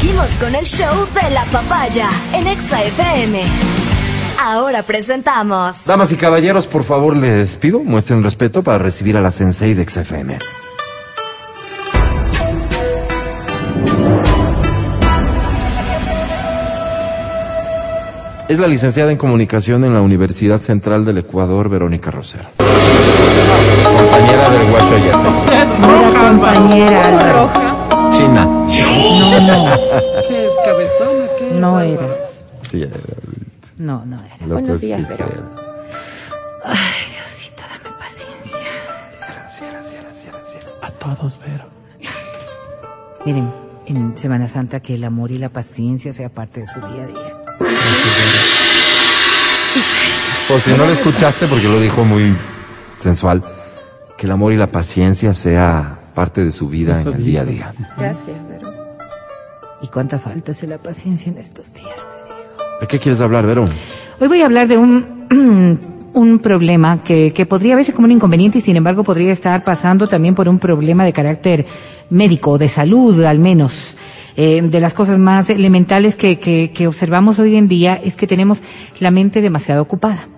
Seguimos con el show de la papaya en Exa FM. Ahora presentamos. Damas y caballeros, por favor, les pido, muestren respeto para recibir a la sensei de XFM. Es la licenciada en comunicación en la Universidad Central del Ecuador, Verónica Rosero. Compañera del Guacho. Roja, compañera. roja. China. No, no, ¿Qué es cabezona? ¿Qué es? no era. Sí, era. No, no era. Lo Buenos días, quisiera. Vero. Ay, Diosito, dame paciencia. A todos, Vero. Miren, en Semana Santa que el amor y la paciencia sea parte de su día a día. Por si no lo escuchaste, porque lo dijo muy sensual, que el amor y la paciencia sea parte de su vida en el día a día. Gracias, Vero. ¿Y cuánta falta hace la paciencia en estos días, te digo? ¿De qué quieres hablar, Verón? Hoy voy a hablar de un, un problema que, que podría verse como un inconveniente y sin embargo podría estar pasando también por un problema de carácter médico, de salud al menos. Eh, de las cosas más elementales que, que, que observamos hoy en día es que tenemos la mente demasiado ocupada.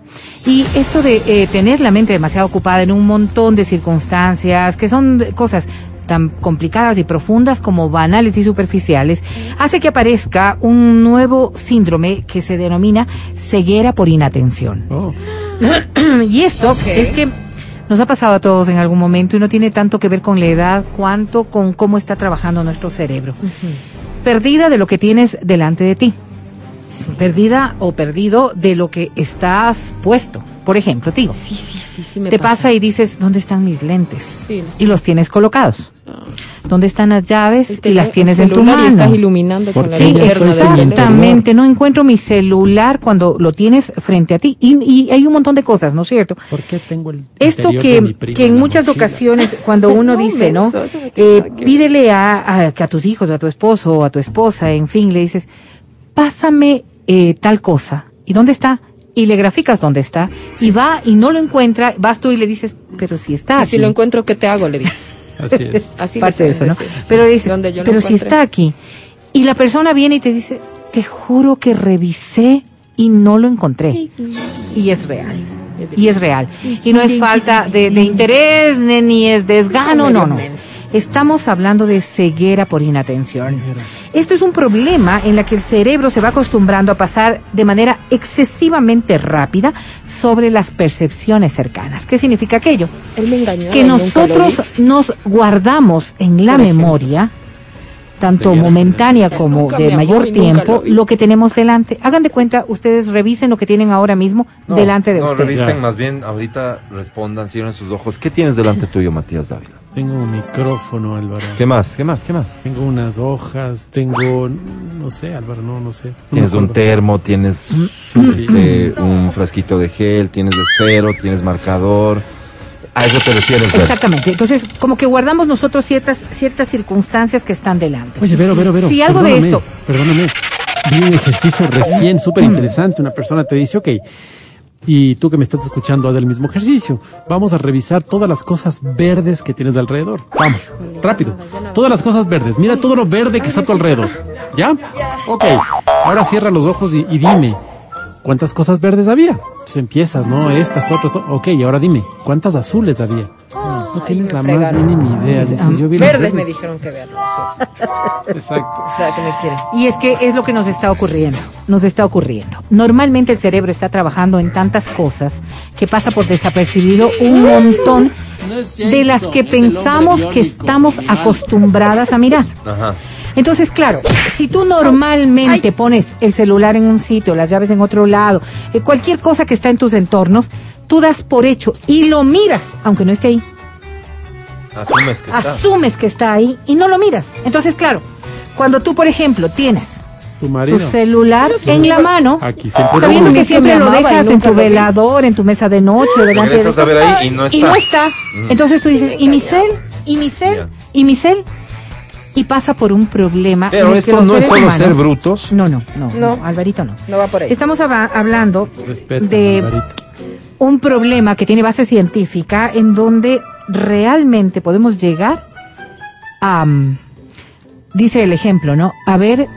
Y esto de eh, tener la mente demasiado ocupada en un montón de circunstancias, que son cosas tan complicadas y profundas como banales y superficiales, hace que aparezca un nuevo síndrome que se denomina ceguera por inatención. Oh, Y esto es que nos ha pasado a todos en algún momento y no tiene tanto que ver con la edad cuanto con cómo está trabajando nuestro cerebro. Perdida de lo que tienes delante de ti. Perdida o perdido de lo que estás puesto. Por ejemplo, tío, sí, sí, sí, sí me te pasa. y dices, ¿dónde están mis lentes? Sí. Y los tienes colocados. ¿Dónde están las llaves? Y las tienes en tu mano. Y estás iluminando con la Sí, exactamente. No encuentro mi celular cuando lo tienes frente a ti. Y, y hay un montón de cosas, ¿no es cierto? ¿Por qué tengo el Esto interior de mi que, prima que en muchas mochila? ocasiones, cuando uno No, dice, ¿no? eso Eh, pídele a, a, que a tus hijos, a tu esposo, o a tu esposa, en fin, le dices, pásame eh, tal cosa. ¿Y dónde está? Y le graficas dónde está. Y va y no lo encuentra, vas tú y le dices, pero si está Y aquí. si lo encuentro, ¿qué te hago? Le dices. Así es. Así parte de eso, ¿no? decir. Pero dices, Donde yo lo pero si está aquí. Y la persona viene y te dice, te juro que revisé y no lo encontré. Y es real. Y es real. Y no es falta de, de interés, ni, ni es desgano, no, no. Estamos hablando de ceguera por inatención. Esto es un problema en la que el cerebro se va acostumbrando a pasar de manera excesivamente rápida sobre las percepciones cercanas. ¿Qué significa aquello? Él me engañó. que nosotros nos guardamos en la memoria, tanto momentánea como nunca de mayor tiempo, lo que tenemos delante. Hagan de cuenta, ustedes revisen lo que tienen ahora mismo delante de no, ustedes. revisen Ya. más bien, ahorita respondan, cierren sus ojos. ¿Qué tienes delante tuyo, Matías Dávila? Tengo un micrófono, Álvaro. ¿Qué más? ¿Qué más? ¿Qué más? Tengo unas hojas, tengo, no sé, Álvaro, no, no sé. Tienes un termo, tienes Sí. este, un frasquito de gel, tienes esfero, tienes marcador. A eso te refieres, Ver. Exactamente. Entonces, como que guardamos nosotros ciertas ciertas circunstancias que están delante. Oye, Vero, Vero, Vero. Si algo de esto- Perdóname. Vi un ejercicio recién súper interesante. Una persona te dice, ok, y tú que me estás escuchando, haz el mismo ejercicio. Vamos a revisar todas las cosas verdes que tienes alrededor. Vamos, rápido. Todas las cosas verdes. Mira todo lo verde que está a tu alrededor. ¿Ya? Ok. Ahora cierra los ojos y, y dime, ¿cuántas cosas verdes había? Entonces empiezas, ¿no? Estas, todas, otras. Ok, ahora dime, ¿cuántas azules había? No tienes la fregaron. más mínima idea. Dices, yo vi Verdes me dijeron que vean. Exacto. O sea, que me quieren. Y es que es lo que nos está ocurriendo, nos está ocurriendo. Normalmente el cerebro está trabajando en tantas cosas que pasa por desapercibido un montón de las que pensamos que estamos acostumbradas a mirar. Ajá. Entonces, claro, si tú normalmente pones el celular en un sitio, las llaves en otro lado, eh, cualquier cosa que está en tus entornos, tú das por hecho y lo miras, aunque no esté ahí. Asumes que está. Asumes que está ahí y no lo miras. Entonces, claro, cuando tú, por ejemplo, tienes Tu celular en la mano, Aquí sabiendo que siempre lo dejas en tu vi. velador, en tu mesa de noche, delante de ahí y no y no está. está. Entonces tú dices, ¿y mi cel? ¿Y mi cel? Ya. ¿Y mi cel? Y pasa por un problema. Pero esto no es solo humanos- ser brutos. No, no, no, No. no, Alvarito no. No va por ahí. Estamos hablando Respeta, de Alvarito. un problema que tiene base científica en donde realmente podemos llegar a, mm, dice el ejemplo, ¿no? A ver,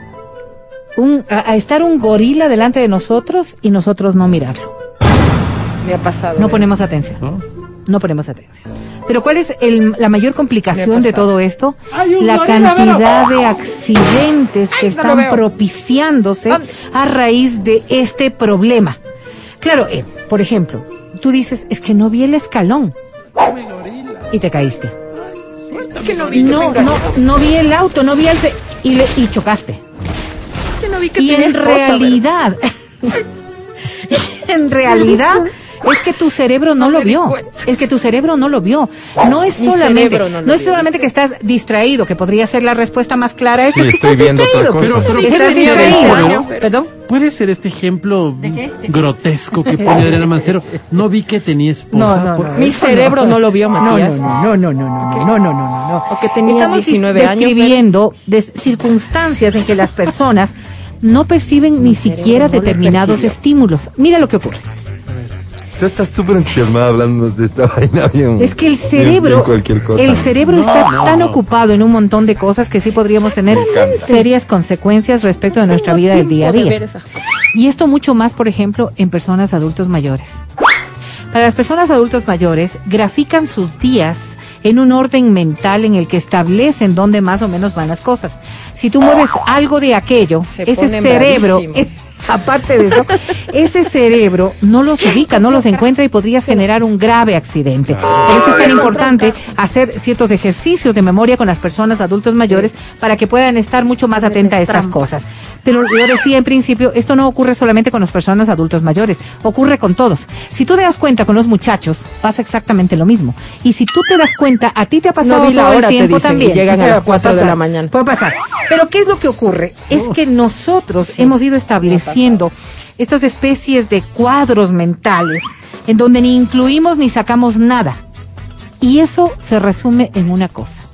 un, a, a estar un gorila delante de nosotros y nosotros no mirarlo. Me ha pasado. No eh. ponemos atención. ¿no? No ponemos atención. Pero ¿cuál es el- la mayor complicación de todo esto? La cantidad de accidentes que Ay, están propiciándose ¿Dónde? a raíz de este problema. Claro, eh, por ejemplo, tú dices, es que no vi el escalón y te caíste. Que no vi que No, no, vi el auto, no vi el... y, le- y chocaste. Es que no vi que Y en esposa, realidad, en realidad es que tu cerebro no, no lo vio. Es que tu cerebro no lo vio. No es Mi solamente, no, no es solamente que estás distraído, que podría ser la respuesta más clara. Sí, es que estoy viendo otra cosa. Pero, pero estás distraído. Perdón. ¿Puede ser este ejemplo grotesco que pone Adriana Mancero? No vi que tenía esposa. No, no, no Mi cerebro no. lo vio, Matías. No, no, no, no, no, okay. no, no, no, no, O que tenía Estamos 19 años. describiendo pero... circunstancias en que las personas no perciben Mi ni siquiera determinados estímulos. Mira lo que ocurre. Tú estás súper entusiasmada hablando de esta vaina bien. Es que el bien- cerebro, bien cualquier cosa. el cerebro está no, tan no. ocupado en un montón de cosas que sí podríamos tener serias consecuencias respecto de nuestra vida del día a día. Y esto mucho más, por ejemplo, en personas adultos mayores. Para las personas adultos mayores, grafican sus días en un orden mental en el que establecen dónde más o menos van las cosas. Si tú mueves algo de aquello, Se ese cerebro, bravísimos. Aparte de eso, ese cerebro no los ubica, no los encuentra y podrías generar un grave accidente. Por eso es tan importante hacer ciertos ejercicios de memoria con las personas adultos mayores para que puedan estar mucho más atentas a estas cosas. Pero yo decía en principio, esto no ocurre solamente con las personas adultos mayores, ocurre con todos. Si tú te das cuenta con los muchachos, pasa exactamente lo mismo. Y si tú te das cuenta, a ti te ha pasado No vi la todo hora, el te tiempo y también. llegan a Puede las de pasar, la mañana. Puede pasar. Pero ¿qué es lo que ocurre? Es que nosotros hemos ido estableciendo estas especies de cuadros mentales en donde ni incluimos ni sacamos nada. Y eso se resume en una cosa,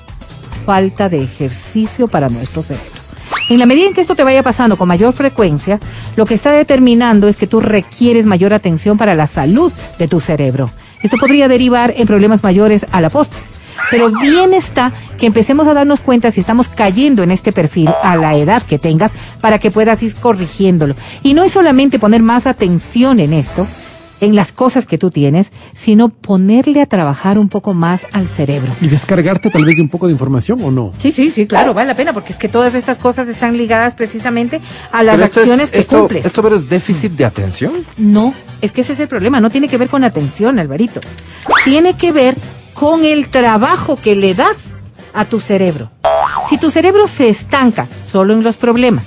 falta de ejercicio para nuestro cerebro. En la medida en que esto te vaya pasando con mayor frecuencia, lo que está determinando es que tú requieres mayor atención para la salud de tu cerebro. Esto podría derivar en problemas mayores a la postre. Pero bien está que empecemos a darnos cuenta si estamos cayendo en este perfil a la edad que tengas para que puedas ir corrigiéndolo. Y no es solamente poner más atención en esto, en las cosas que tú tienes, sino ponerle a trabajar un poco más al cerebro. ¿Y descargarte tal vez de un poco de información o no? Sí, sí, sí, claro, vale la pena, porque es que todas estas cosas están ligadas precisamente a las Pero esto es- acciones que esto, cumples. ¿Esto pero es déficit de atención? No, es que ese es el problema, no tiene que ver con atención, Alvarito. Tiene que ver con el trabajo que le das a tu cerebro. Si tu cerebro se estanca solo en los problemas,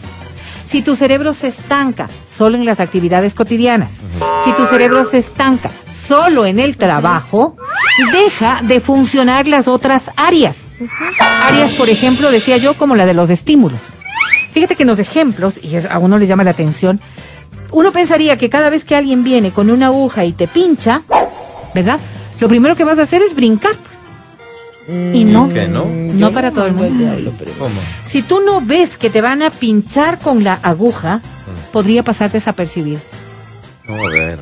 si tu cerebro se estanca solo en las actividades cotidianas, si tu cerebro se estanca solo en el trabajo, deja de funcionar las otras áreas. Áreas, por ejemplo, decía yo, como la de los estímulos. Fíjate que en los ejemplos, y a uno le llama la atención, uno pensaría que cada vez que alguien viene con una aguja y te pincha, ¿verdad? Lo primero que vas a hacer es brincar. Y no, ¿Qué, no? no para todo el mundo. ¿Cómo? Si tú no ves que te van a pinchar con la aguja, podría pasar desapercibido. A ver.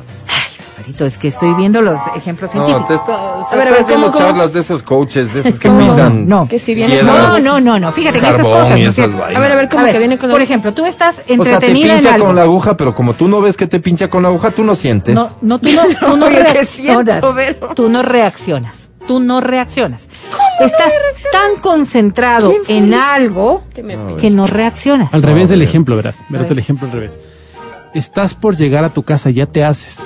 Marito, es que estoy viendo los ejemplos No, científicos. te está, A ver, a ver, estás viendo ¿cómo, cómo? charlas de esos coaches, de esos que No, pisan no. Que si viene piedras, No, no, no, no, fíjate que esas cosas. y ¿no? esas. A ver, a ver, ¿cómo que viene con la- Por ejemplo, tú estás O sea, te entretenida en pincha algo. con la aguja, pero como tú no ves que te pincha con la aguja, tú no sientes. No, no, tú no, tú no reaccionas. Tú no reaccionas. Tú no reaccionas. Estás tan concentrado en algo Que No, reaccionas. Al revés del ejemplo, verás. Verás el ejemplo al revés. Estás por llegar a tu casa, ya te haces.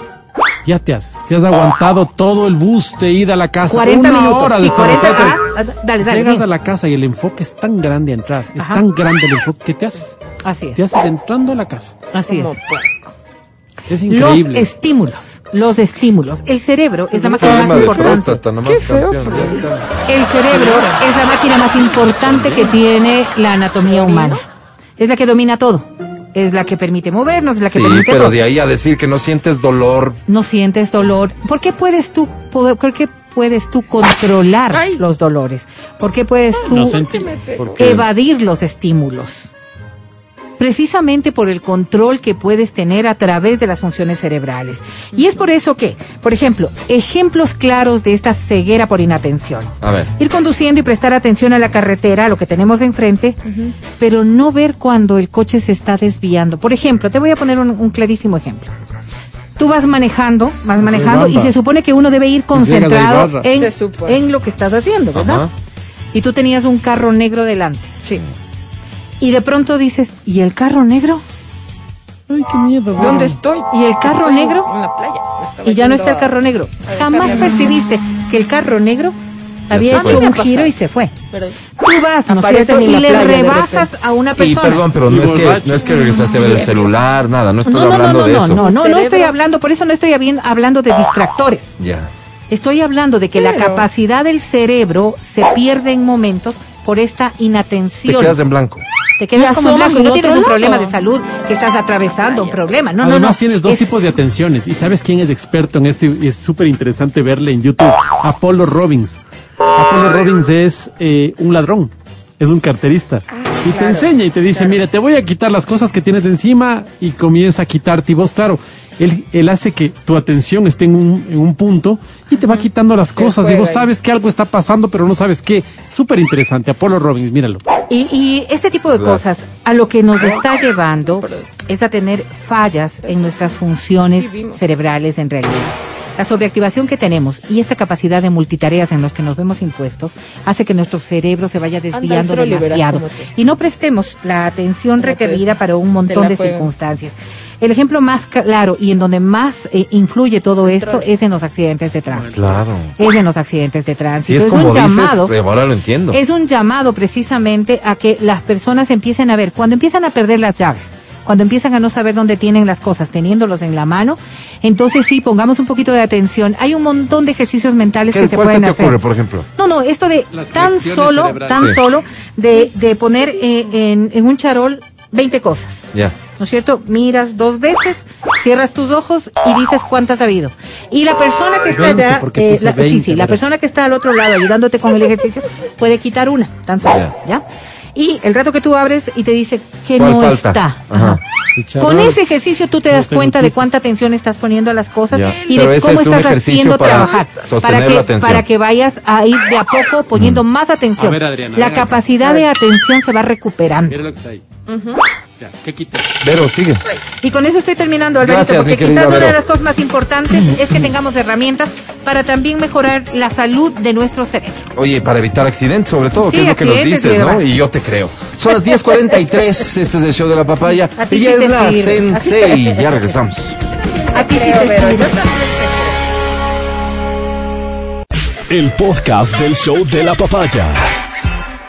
Ya te haces. Te has aguantado todo el bus de ida a la casa. 40 Una minutos. hora de Sí, estar 40 acá. ah, ah, dale, dale. Llegas bien. a la casa y el enfoque es tan grande a entrar. Es Ajá. tan grande el enfoque que te haces. Así Te es. haces entrando a la casa. Así es. Puerco. Es Los increíble. estímulos. Los estímulos. El cerebro es la máquina más importante. próstata, nomás, feo. El cerebro es la máquina más importante que tiene la anatomía humana. Es la que domina todo. Es la que permite movernos, es la que Sí, permite pero todo. de ahí a decir que no sientes dolor. no sientes dolor. ¿Por qué puedes tú, po- por qué puedes tú controlar Ay. los dolores? ¿Por qué puedes tú No evadir los estímulos? Precisamente por el control que puedes tener a través de las funciones cerebrales. Y es por eso que, por ejemplo, ejemplos claros de esta ceguera por inatención. A ver. Ir conduciendo y prestar atención a la carretera, a lo que tenemos enfrente, pero no ver cuando el coche se está desviando. Por ejemplo, te voy a poner un, un clarísimo ejemplo. Tú vas manejando, vas manejando y se supone que uno debe ir concentrado en, lo que estás haciendo, ¿verdad? Ajá. Y tú tenías un carro negro delante. Sí. Y de pronto dices, ¿y el carro negro? Ay, qué miedo. güey. ¿Dónde estoy? ¿Y el carro Estoy negro? En la playa. Estaba Y ya no está el carro negro. Jamás percibiste que el carro negro había hecho un giro y se fue. Pero- Tú vas, ¿no cierto? Y le rebasas a una Y persona. perdón, pero Y no es, que, no es que regresaste a ver el celular, nada, no estoy no, no, no, hablando no, de no, eso. no, no, no Cerebro. estoy hablando, por eso no estoy hablando de distractores. Ya. Estoy hablando de que la capacidad del cerebro se pierde en momentos por esta Te inatención. quedas en blanco. Te quedas como en somos blanco y no en tienes un problema de salud, que estás atravesando un problema. No, Además no, no. tienes dos Es- tipos de atenciones. ¿Y sabes quién es experto en esto? Y es súper interesante verle en YouTube. Apollo Robbins. Apollo Robbins es eh, un ladrón. Es un carterista. y te enseña y te dice, mira, te voy a quitar las cosas que tienes encima y comienza a quitarte. Y vos, claro, él, él hace que tu atención esté en un, en un punto y te va quitando las cosas. Y vos ahí. sabes que algo está pasando, pero no sabes qué. Súper interesante. Apollo Robbins, míralo. Y, y este tipo de cosas a lo que nos está llevando es a tener fallas en nuestras funciones Sí, cerebrales en realidad. La sobreactivación que tenemos y esta capacidad de multitareas en los que nos vemos impuestos hace que nuestro cerebro se vaya desviando Anda, demasiado y no prestemos la atención requerida para un montón de juegan. circunstancias. El ejemplo más claro y en donde más eh, influye todo esto es en los accidentes de tránsito. Claro. Es en los accidentes de Si tránsito. es es como un dices, llamado eh, ahora lo entiendo. es un llamado precisamente a que las personas empiecen a ver, cuando empiezan a perder las llaves, cuando empiezan a no saber dónde tienen las cosas, teniéndolos en la mano, entonces sí, pongamos un poquito de atención. Hay un montón de ejercicios mentales ¿Qué, que se ¿Cuál se pueden te hacer. ocurre, por ejemplo? No, no, esto de Las tan solo, cerebrales. tan Sí. solo, de, de poner eh, en, en un charol 20 cosas. Ya. ¿no es cierto? Miras dos veces, cierras tus ojos y dices cuántas ha habido. Y la persona que está 20, allá, eh, la- sí, 20, sí, la persona que está al otro lado ayudándote con el ejercicio puede quitar una, tan solo, Ya. Y el rato que tú abres y te dice que ¿Cuál no falta? está. Ajá. Con ese ejercicio tú te No das cuenta de cuánta atención estás poniendo a las cosas Ya. y Pero de cómo es estás haciendo para trabajar para que para que vayas a ir de a poco poniendo más atención. A ver, Adriana, la acá. capacidad de atención se va recuperando. Mira lo que está ahí. Ya, ¿qué quita? Vero, sigue. Y con eso estoy terminando, Alberto, Gracias, porque quizás una de las cosas más importantes es que tengamos herramientas para también mejorar la salud de nuestro cerebro. Oye, para evitar accidentes, sobre todo, Sí, que es lo que nos y dices, ¿no? Y yo te creo. Son las 10.43, este es el show de la papaya. A ti Ella sí es la sirve. sensei. Ya regresamos. A ti sí te Vero, El podcast del show de la papaya.